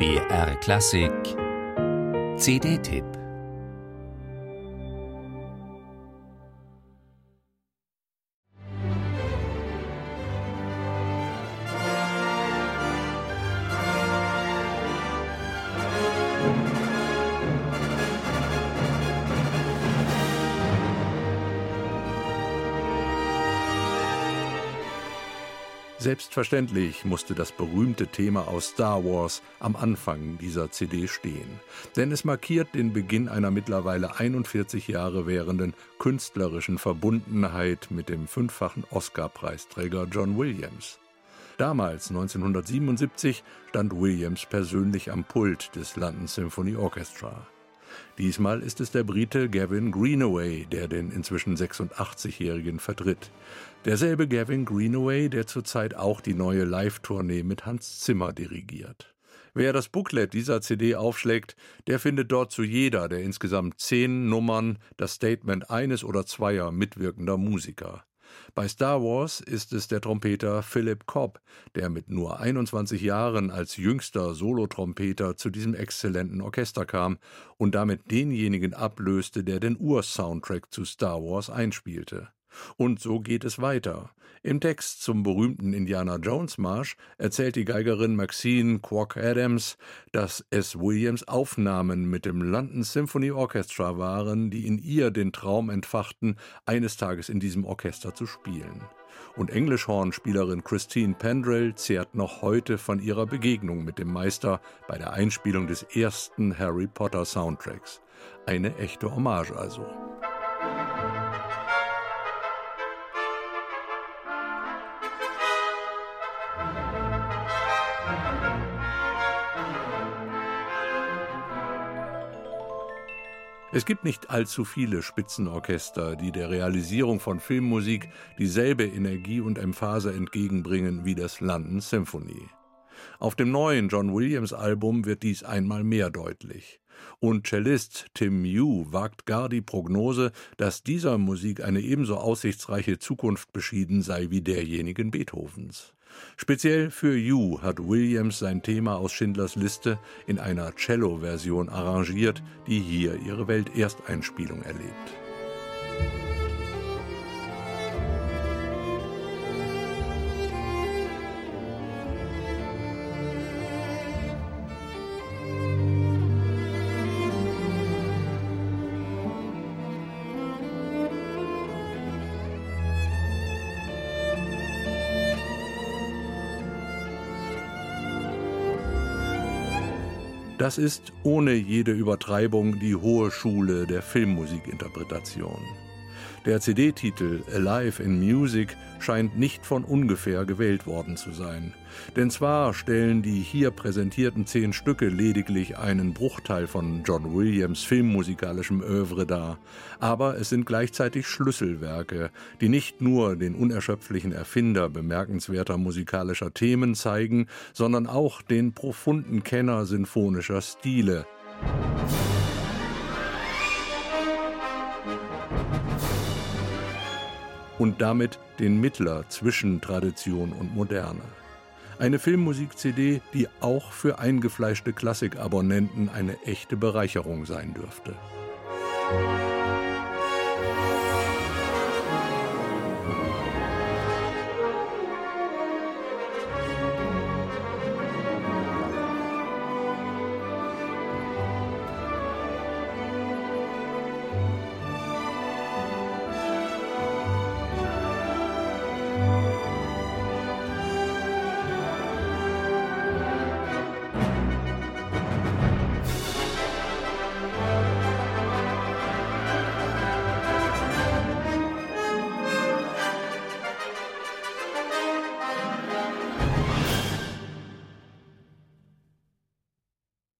BR Klassik. CD-Tipp Selbstverständlich musste das berühmte Thema aus Star Wars am Anfang dieser CD stehen, denn es markiert den Beginn einer mittlerweile 41 Jahre währenden künstlerischen Verbundenheit mit dem fünffachen Oscar-Preisträger John Williams. Damals, 1977, stand Williams persönlich am Pult des London Symphony Orchestra. Diesmal ist es der Brite Gavin Greenaway, der den inzwischen 86-Jährigen vertritt. Derselbe Gavin Greenaway, der zurzeit auch die neue Live-Tournee mit Hans Zimmer dirigiert. Wer das Booklet dieser CD aufschlägt, der findet dort zu jeder der insgesamt zehn Nummern das Statement eines oder zweier mitwirkender Musiker. Bei Star Wars ist es der Trompeter Philip Cobb, der mit nur 21 Jahren als jüngster Solotrompeter zu diesem exzellenten Orchester kam und damit denjenigen ablöste, der den Ur-Soundtrack zu Star Wars einspielte. Und so geht es weiter. Im Text zum berühmten Indiana Jones Marsch erzählt die Geigerin Maxine Quack Adams, dass es Williams Aufnahmen mit dem London Symphony Orchestra waren, die in ihr den Traum entfachten, eines Tages in diesem Orchester zu spielen. Und Englischhornspielerin Christine Pendrell zehrt noch heute von ihrer Begegnung mit dem Meister bei der Einspielung des ersten Harry Potter Soundtracks. Eine echte Hommage also. Es gibt nicht allzu viele Spitzenorchester, die der Realisierung von Filmmusik dieselbe Energie und Emphase entgegenbringen wie das London Symphony. Auf dem neuen John Williams Album wird dies einmal mehr deutlich. Und Cellist Tim Mew wagt gar die Prognose, dass dieser Musik eine ebenso aussichtsreiche Zukunft beschieden sei wie derjenigen Beethovens. Speziell für You hat Williams sein Thema aus Schindlers Liste in einer Cello-Version arrangiert, die hier ihre Weltersteinspielung erlebt. Das ist ohne jede Übertreibung die hohe Schule der Filmmusikinterpretation. Der CD-Titel Alive in Music scheint nicht von ungefähr gewählt worden zu sein. Denn zwar stellen die hier präsentierten zehn Stücke lediglich einen Bruchteil von John Williams filmmusikalischem Övre dar, aber es sind gleichzeitig Schlüsselwerke, die nicht nur den unerschöpflichen Erfinder bemerkenswerter musikalischer Themen zeigen, sondern auch den profunden Kenner sinfonischer Stile. und damit den Mittler zwischen Tradition und Moderne. Eine Filmmusik-CD, die auch für eingefleischte Klassikabonnenten eine echte Bereicherung sein dürfte.